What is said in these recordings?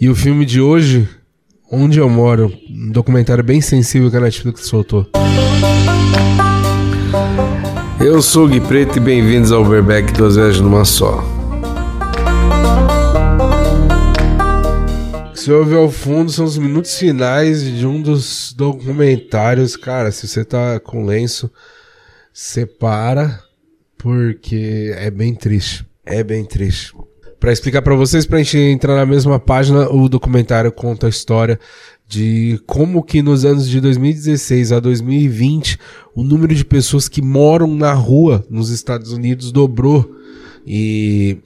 E o filme de hoje, Onde Eu Moro, um documentário bem sensível que a Netflix soltou. Eu sou o Gui Preto e bem-vindos ao Overback Duas Vezes Numa Só. Se ouve ao fundo, são os minutos finais de um dos documentários. Cara, se você tá com lenço, separa, porque é bem triste. É bem triste. Para explicar para vocês, pra gente entrar na mesma página, o documentário conta a história de como que nos anos de 2016 a 2020 o número de pessoas que moram na rua nos Estados Unidos dobrou e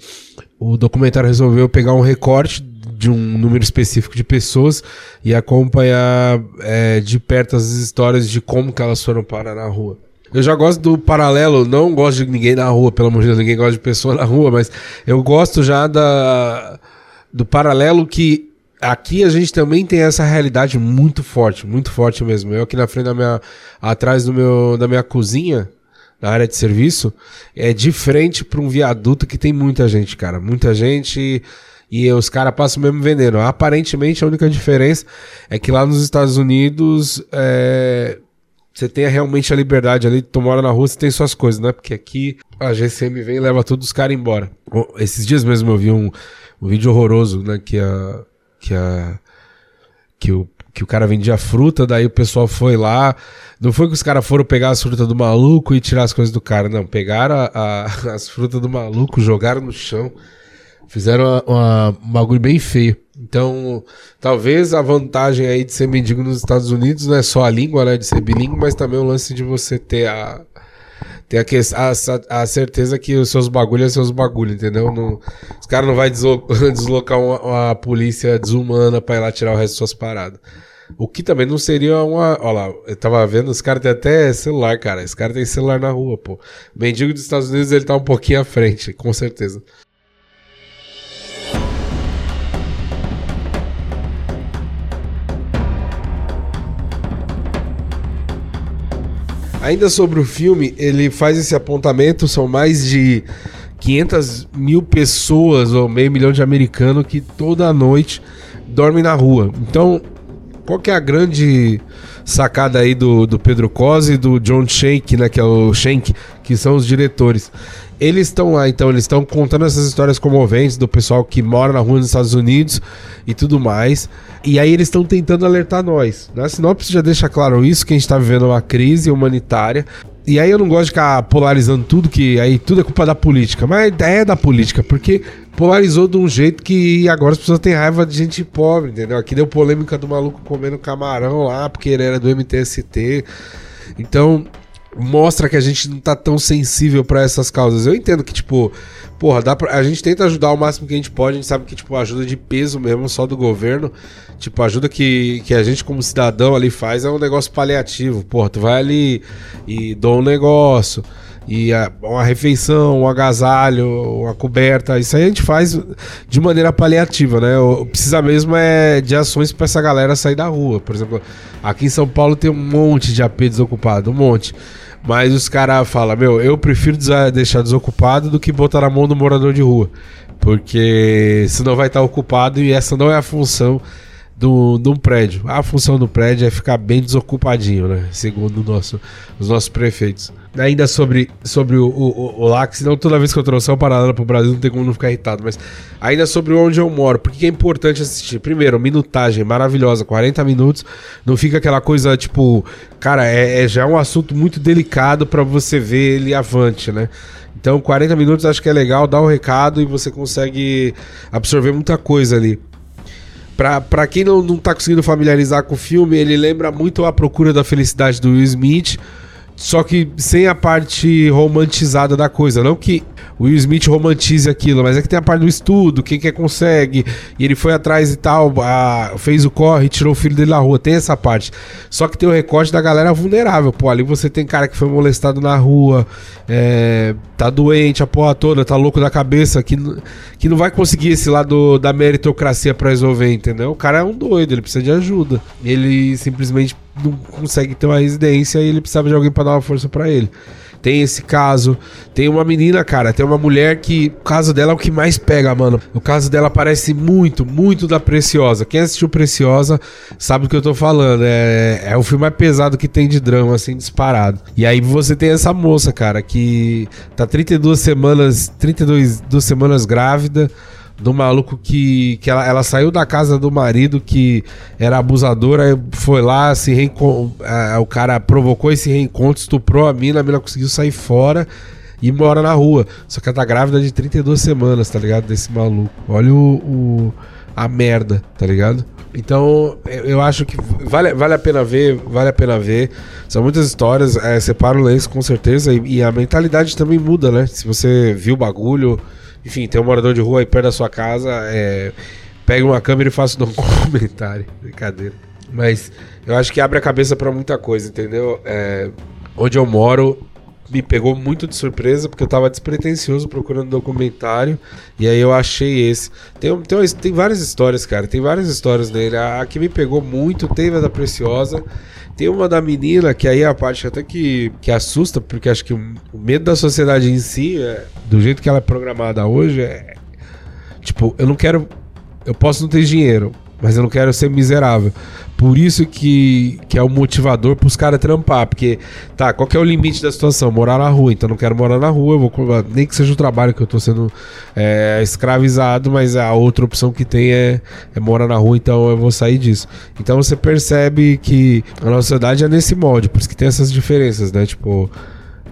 o documentário resolveu pegar um recorte de um número específico de pessoas e acompanhar é, de perto as histórias de como que elas foram parar na rua. Eu já gosto do paralelo, não gosto de ninguém na rua, pelo amor de Deus, ninguém gosta de pessoa na rua, mas eu gosto já da, do paralelo que aqui a gente também tem essa realidade muito forte, muito forte mesmo. Eu aqui na frente da minha, atrás do meu, da minha cozinha, na área de serviço, é de frente para um viaduto que tem muita gente, cara, muita gente e os caras passam o mesmo veneno. Aparentemente a única diferença é que lá nos Estados Unidos é, você tenha realmente a liberdade ali, tu mora na rua, você tem suas coisas, né? Porque aqui a GCM vem e leva todos os caras embora. Esses dias mesmo eu vi um, um vídeo horroroso, né? Que a. Que a. Que o, que o cara vendia fruta, daí o pessoal foi lá. Não foi que os caras foram pegar as frutas do maluco e tirar as coisas do cara, não. Pegaram a, a, as frutas do maluco, jogaram no chão. Fizeram uma, um bagulho bem feio. Então, talvez a vantagem aí de ser mendigo nos Estados Unidos não é só a língua, né, de ser bilíngue, mas também o lance de você ter a ter a, a, a certeza que os seus bagulhos são seus bagulhos, entendeu? Não, os caras não vai deslocar uma, uma, polícia desumana pra ir lá tirar o resto das suas paradas. O que também não seria uma. Olha lá, eu tava vendo, os caras têm até celular, cara. Esse cara tem celular na rua, pô. Mendigo dos Estados Unidos ele tá um pouquinho à frente, com certeza. Ainda sobre o filme, ele faz esse apontamento, são mais de 500 mil pessoas ou meio milhão de americanos que toda noite dormem na rua. Então, qual que é a grande sacada aí do, do Pedro Cosi e do John Shank, né, que é o Shank, que são os diretores? Eles estão lá, então, eles estão contando essas histórias comoventes do pessoal que mora na rua nos Estados Unidos e tudo mais. E aí eles estão tentando alertar nós. Na sinopse já deixa claro isso, que a gente está vivendo uma crise humanitária. E aí eu não gosto de ficar polarizando tudo, que aí tudo é culpa da política. Mas é da política, porque polarizou de um jeito que agora as pessoas têm raiva de gente pobre, entendeu? Aqui deu polêmica do maluco comendo camarão lá, porque ele era do MTST. Então, mostra que a gente não tá tão sensível para essas causas. Eu entendo que, tipo, porra, dá pra, a gente tenta ajudar o máximo que a gente pode, a gente sabe que, tipo, ajuda de peso mesmo, só do governo, tipo, ajuda que, que a gente como cidadão ali faz é um negócio paliativo. Porra, tu vai ali e dou um negócio, e a, uma refeição, um agasalho, uma coberta, isso aí a gente faz de maneira paliativa, né? Precisa mesmo é de ações para essa galera sair da rua. Por exemplo, aqui em São Paulo tem um monte de AP desocupado, um monte. Mas os caras falam, meu, eu prefiro deixar desocupado do que botar na mão do morador de rua. Porque senão vai estar ocupado e essa não é a função do, um prédio. A função do prédio é ficar bem desocupadinho, né? Segundo nosso, os nossos prefeitos. Ainda sobre, sobre o, o, o LAC, senão toda vez que eu trouxer um paralelo pro Brasil não tem como não ficar irritado, mas ainda sobre onde eu moro, por que é importante assistir? Primeiro, minutagem maravilhosa, 40 minutos, não fica aquela coisa tipo, cara, é, é já um assunto muito delicado para você ver ele avante, né? Então, 40 minutos acho que é legal, dá o um recado e você consegue absorver muita coisa ali. Pra quem não, não tá conseguindo familiarizar com o filme, ele lembra muito A Procura da Felicidade do Will Smith, só que sem a parte romantizada da coisa. Não que o Will Smith romantize aquilo, mas é que tem a parte do estudo, quem quer consegue, e ele foi atrás e tal, a, fez o corre, tirou o filho dele da rua, tem essa parte. Só que tem o recorte da galera vulnerável, pô, ali você tem cara que foi molestado na rua, é, tá doente, a porra toda, tá louco da cabeça, que, que não vai conseguir esse lado da meritocracia para resolver, entendeu? O cara é um doido, ele precisa de ajuda. Ele simplesmente não consegue ter uma residência e ele precisava de alguém para dar uma força para ele. Tem esse caso. Tem uma menina, cara, tem uma mulher que o caso dela é o que mais pega, mano. O caso dela parece muito, muito da Preciosa. Quem assistiu Preciosa sabe do que eu tô falando. É, é o filme mais pesado que tem de drama, assim, disparado. E aí você tem essa moça, cara, que tá 32 semanas, 32 duas semanas grávida do maluco que, que ela, ela saiu da casa do marido que era abusador, aí foi lá, se reencont... É, o cara provocou esse reencontro, estuprou a mina, a mina conseguiu sair fora e mora na rua. Só que ela tá grávida de 32 semanas, tá ligado? Desse maluco. Olha o, o a merda, tá ligado? Então, eu acho que vale, vale a pena ver, vale a pena ver. São muitas histórias, é, separa o lenço com certeza, e, e, a mentalidade também muda, né? Se você viu o bagulho, enfim, tem um morador de rua aí perto da sua casa, é, uma câmera e faça um comentário. Brincadeira. Mas eu acho que abre a cabeça para muita coisa, entendeu? É, onde eu moro me pegou muito de surpresa, porque eu tava despretensioso procurando documentário, e aí eu achei esse. Tem, tem, tem várias histórias, cara, tem várias histórias dele. A, a que me pegou muito teve a da Preciosa, tem uma da menina, que aí é a parte até que, que assusta, porque acho que o, o medo da sociedade em si, é, do jeito que ela é programada hoje, é. Tipo, eu não quero. Eu posso não ter dinheiro, mas eu não quero ser miserável. Por isso que, que é o motivador para os caras trampar. Porque, tá, qual é o limite da situação? Morar na rua. Então, não quero morar na rua, vou nem que seja o trabalho que eu estou sendo é, escravizado, mas a outra opção que tem é, é morar na rua, então eu vou sair disso. Então, você percebe que a nossa sociedade é nesse molde, por isso que tem essas diferenças, né? Tipo,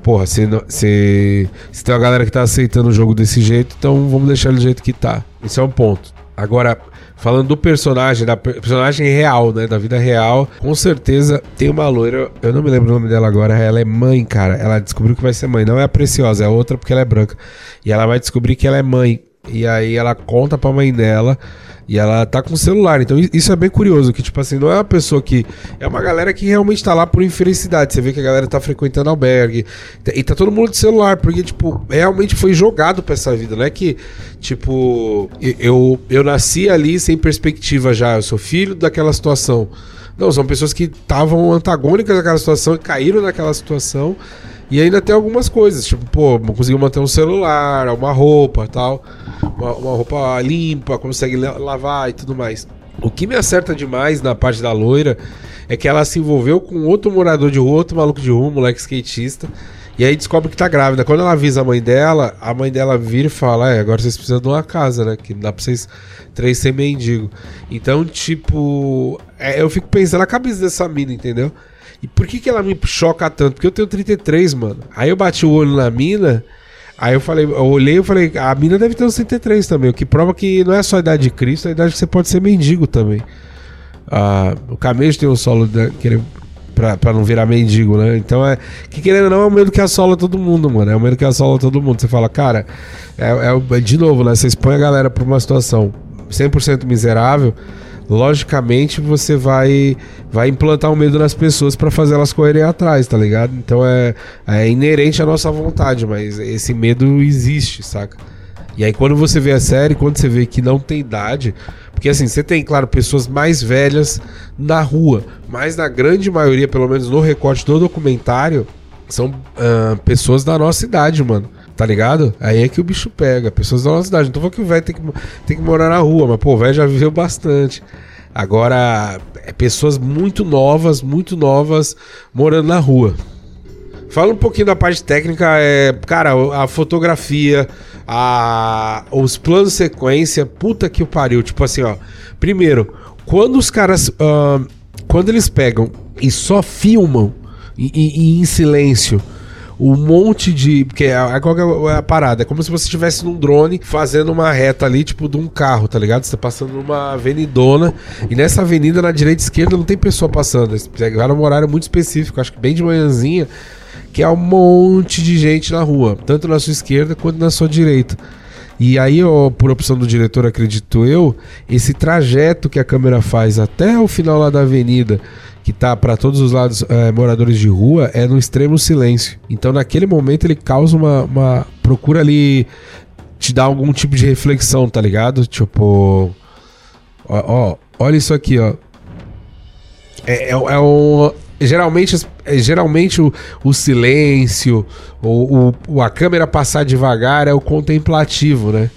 porra, se, se, se tem uma galera que tá aceitando o jogo desse jeito, então vamos deixar ele do jeito que tá. Esse é um ponto. Agora, falando do personagem, da personagem real, né? Da vida real, com certeza tem uma loira, eu não me lembro o nome dela agora, ela é mãe, cara. Ela descobriu que vai ser mãe. Não é a Preciosa, é outra porque ela é branca. E ela vai descobrir que ela é mãe. E aí ela conta pra mãe dela e ela tá com o celular. Então isso é bem curioso, que tipo assim, não é uma pessoa que. É uma galera que realmente tá lá por infelicidade. Você vê que a galera tá frequentando albergue. E tá todo mundo de celular, porque, tipo, realmente foi jogado pra essa vida. Não é que, tipo, eu, eu nasci ali sem perspectiva já. Eu sou filho daquela situação. Não, são pessoas que estavam antagônicas àquela situação e caíram naquela situação. E ainda tem algumas coisas, tipo, pô, conseguiu manter um celular, uma roupa tal, uma, uma roupa limpa, consegue lavar e tudo mais. O que me acerta demais na parte da loira é que ela se envolveu com outro morador de rua, outro maluco de rua, moleque skatista. E aí descobre que tá grávida. Quando ela avisa a mãe dela, a mãe dela vira e fala: É, agora vocês precisam de uma casa, né? Que não dá pra vocês três ser mendigo. Então, tipo, é, eu fico pensando na cabeça dessa mina, entendeu? E por que, que ela me choca tanto? Porque eu tenho 33, mano. Aí eu bati o olho na mina. Aí eu falei, eu olhei e falei, a mina deve ter uns 33 também, o que prova que não é só a idade de Cristo, é a idade que você pode ser mendigo também. Ah, o camejo tem o solo da, pra, pra não virar mendigo, né? Então é. Que querendo ou não, é o medo que assola todo mundo, mano. É o medo que assola todo mundo. Você fala, cara, é, é de novo, né? Você expõe a galera pra uma situação 100% miserável logicamente você vai vai implantar um medo nas pessoas para fazer elas correrem atrás, tá ligado? Então é, é inerente à nossa vontade, mas esse medo existe, saca? E aí quando você vê a série, quando você vê que não tem idade, porque assim, você tem, claro, pessoas mais velhas na rua, mas na grande maioria, pelo menos no recorte do documentário, são uh, pessoas da nossa idade, mano. Tá ligado? Aí é que o bicho pega. Pessoas da nossa cidade. Não tô que o velho tem que, tem que morar na rua, mas pô, o velho já viveu bastante. Agora, é pessoas muito novas, muito novas, morando na rua. Fala um pouquinho da parte técnica, é, cara, a fotografia, a, os planos sequência, puta que o pariu. Tipo assim, ó. Primeiro, quando os caras. Uh, quando eles pegam e só filmam e, e, e em silêncio um monte de. Porque é, é, qual é a parada? É como se você estivesse num drone fazendo uma reta ali, tipo, de um carro, tá ligado? Você tá passando numa avenidona e nessa avenida, na direita e esquerda, não tem pessoa passando. Eles pegaram um horário muito específico, acho que bem de manhãzinha, que é um monte de gente na rua, tanto na sua esquerda quanto na sua direita. E aí, ó, por opção do diretor, acredito eu, esse trajeto que a câmera faz até o final lá da avenida que tá para todos os lados é, moradores de rua é no extremo silêncio. Então naquele momento ele causa uma, uma procura ali te dar algum tipo de reflexão, tá ligado? Tipo, ó, ó olha isso aqui, ó. É, é, é um geralmente, é, geralmente o, o silêncio, o, o, a câmera passar devagar é o contemplativo, né?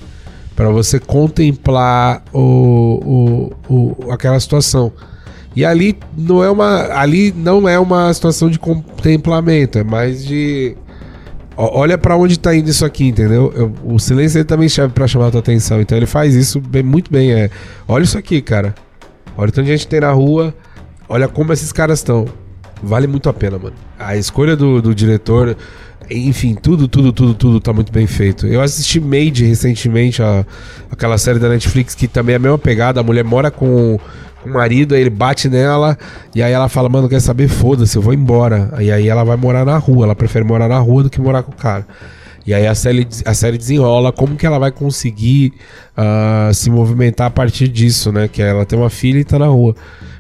Para você contemplar o, o, o, aquela situação. E ali não é uma ali não é uma situação de contemplamento, é mais de olha para onde tá indo isso aqui, entendeu? Eu, o silêncio ele também serve para chamar a tua atenção, então ele faz isso bem, muito bem, é. Olha isso aqui, cara. Olha o tanto de gente tem na rua, olha como esses caras estão. Vale muito a pena, mano. A escolha do, do diretor, enfim, tudo, tudo, tudo, tudo tá muito bem feito. Eu assisti Made recentemente, a, aquela série da Netflix que também é a mesma pegada. A mulher mora com o marido, aí ele bate nela, e aí ela fala, mano, quer saber? Foda-se, eu vou embora. E aí ela vai morar na rua, ela prefere morar na rua do que morar com o cara. E aí a série, a série desenrola como que ela vai conseguir uh, se movimentar a partir disso, né? Que ela tem uma filha e tá na rua.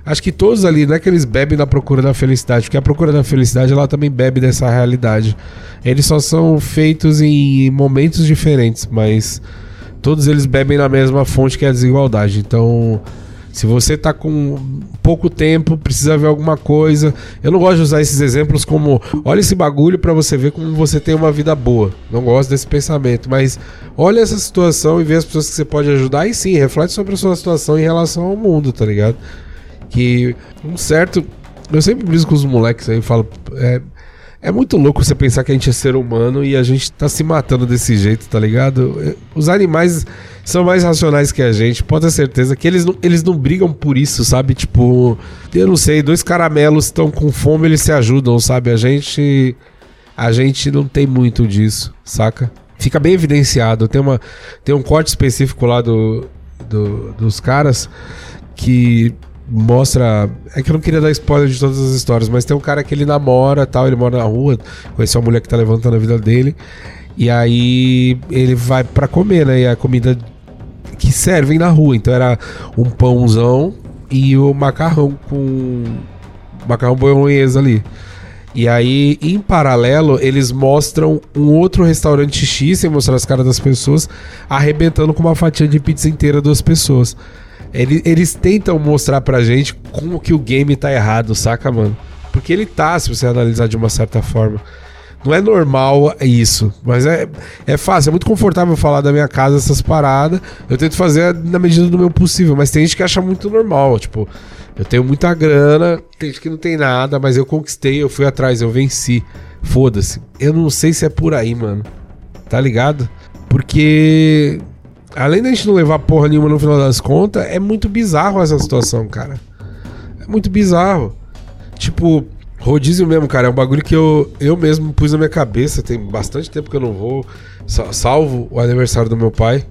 Acho que todos ali, não é que eles bebem na procura da felicidade, porque a procura da felicidade ela também bebe dessa realidade. Eles só são feitos em momentos diferentes, mas todos eles bebem na mesma fonte que é a desigualdade. Então, se você tá com pouco tempo, precisa ver alguma coisa. Eu não gosto de usar esses exemplos como olha esse bagulho para você ver como você tem uma vida boa. Não gosto desse pensamento, mas olha essa situação e vê as pessoas que você pode ajudar e sim, reflete sobre a sua situação em relação ao mundo, tá ligado? Que um certo. Eu sempre brinco com os moleques aí e falo. É, é muito louco você pensar que a gente é ser humano e a gente tá se matando desse jeito, tá ligado? É, os animais são mais racionais que a gente, pode ter certeza que eles não, eles não brigam por isso, sabe? Tipo, eu não sei, dois caramelos estão com fome, eles se ajudam, sabe? A gente a gente não tem muito disso, saca? Fica bem evidenciado. Tem, uma, tem um corte específico lá do, do dos caras que mostra. É que eu não queria dar spoiler de todas as histórias, mas tem um cara que ele namora tal, ele mora na rua, conheceu uma mulher que tá levantando a vida dele. E aí ele vai para comer, né? E a comida que servem na rua. Então era um pãozão e o macarrão com. Macarrão bolonhesa ali. E aí, em paralelo, eles mostram um outro restaurante X, sem mostrar as caras das pessoas, arrebentando com uma fatia de pizza inteira duas pessoas. Eles, eles tentam mostrar pra gente como que o game tá errado, saca, mano? Porque ele tá, se você analisar de uma certa forma. Não é normal isso, mas é, é fácil, é muito confortável falar da minha casa essas paradas. Eu tento fazer na medida do meu possível, mas tem gente que acha muito normal. Tipo, eu tenho muita grana, tem gente que não tem nada, mas eu conquistei, eu fui atrás, eu venci. Foda-se. Eu não sei se é por aí, mano. Tá ligado? Porque além da gente não levar porra nenhuma no final das contas, é muito bizarro essa situação, cara. É muito bizarro. Tipo, rodízio mesmo, cara, é um bagulho que eu, eu mesmo pus na minha cabeça. Tem bastante tempo que eu não vou. Salvo o aniversário do meu pai,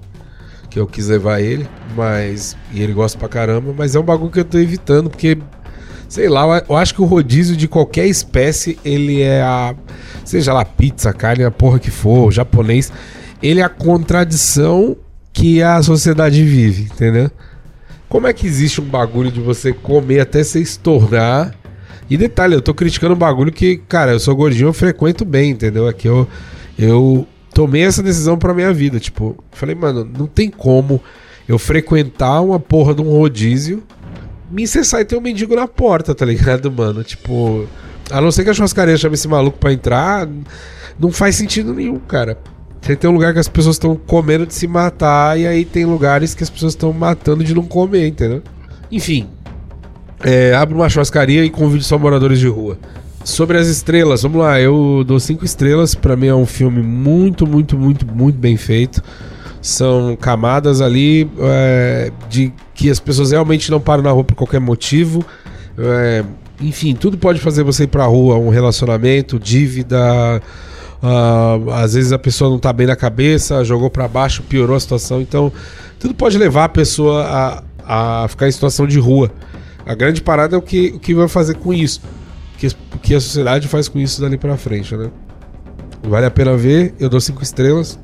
que eu quis levar ele, mas. E ele gosta pra caramba, mas é um bagulho que eu tô evitando, porque. Sei lá, eu acho que o rodízio de qualquer espécie, ele é a. Seja lá pizza, carne, a porra que for, japonês. Ele é a contradição que a sociedade vive, entendeu? Como é que existe um bagulho de você comer até se estourar? E detalhe, eu tô criticando um bagulho que, cara, eu sou gordinho, eu frequento bem, entendeu? Aqui eu, eu tomei essa decisão pra minha vida. Tipo, falei, mano, não tem como eu frequentar uma porra de um rodízio, me cessar e ter um mendigo na porta, tá ligado, mano? Tipo, a não ser que a churrascaria chame esse maluco pra entrar, não faz sentido nenhum, cara. Você tem um lugar que as pessoas estão comendo de se matar, e aí tem lugares que as pessoas estão matando de não comer, entendeu? Enfim, é, abre uma churrascaria e convide só moradores de rua. Sobre as estrelas, vamos lá, eu dou cinco estrelas. Para mim é um filme muito, muito, muito, muito bem feito. São camadas ali é, de que as pessoas realmente não param na rua por qualquer motivo. É, enfim, tudo pode fazer você ir pra rua, um relacionamento, dívida, Uh, às vezes a pessoa não está bem na cabeça, jogou para baixo, piorou a situação. Então, tudo pode levar a pessoa a, a ficar em situação de rua. A grande parada é o que, o que vai fazer com isso. O que, que a sociedade faz com isso dali para frente, né? Vale a pena ver. Eu dou cinco estrelas.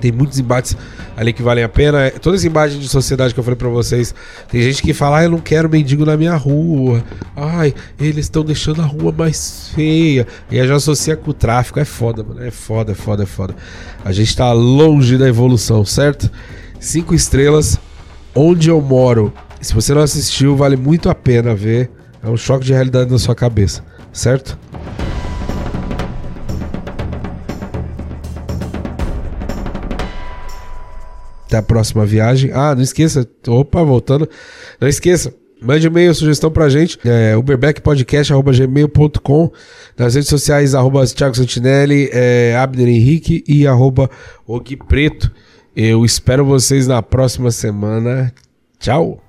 Tem muitos embates ali que valem a pena. Toda essa imagem de sociedade que eu falei para vocês, tem gente que fala, ah, eu não quero mendigo na minha rua. Ai, eles estão deixando a rua mais feia. E aí já associa com o tráfico. É foda, mano. É foda, é foda, é foda. A gente tá longe da evolução, certo? Cinco estrelas. Onde eu moro. Se você não assistiu, vale muito a pena ver. É um choque de realidade na sua cabeça, certo? Até a próxima viagem. Ah, não esqueça. Opa, voltando. Não esqueça. Mande e-mail, sugestão pra gente. É uberbackpodcast.gmail.com Nas redes sociais, arroba Thiago Santinelli, é, Abner Henrique e arroba Og Preto. Eu espero vocês na próxima semana. Tchau!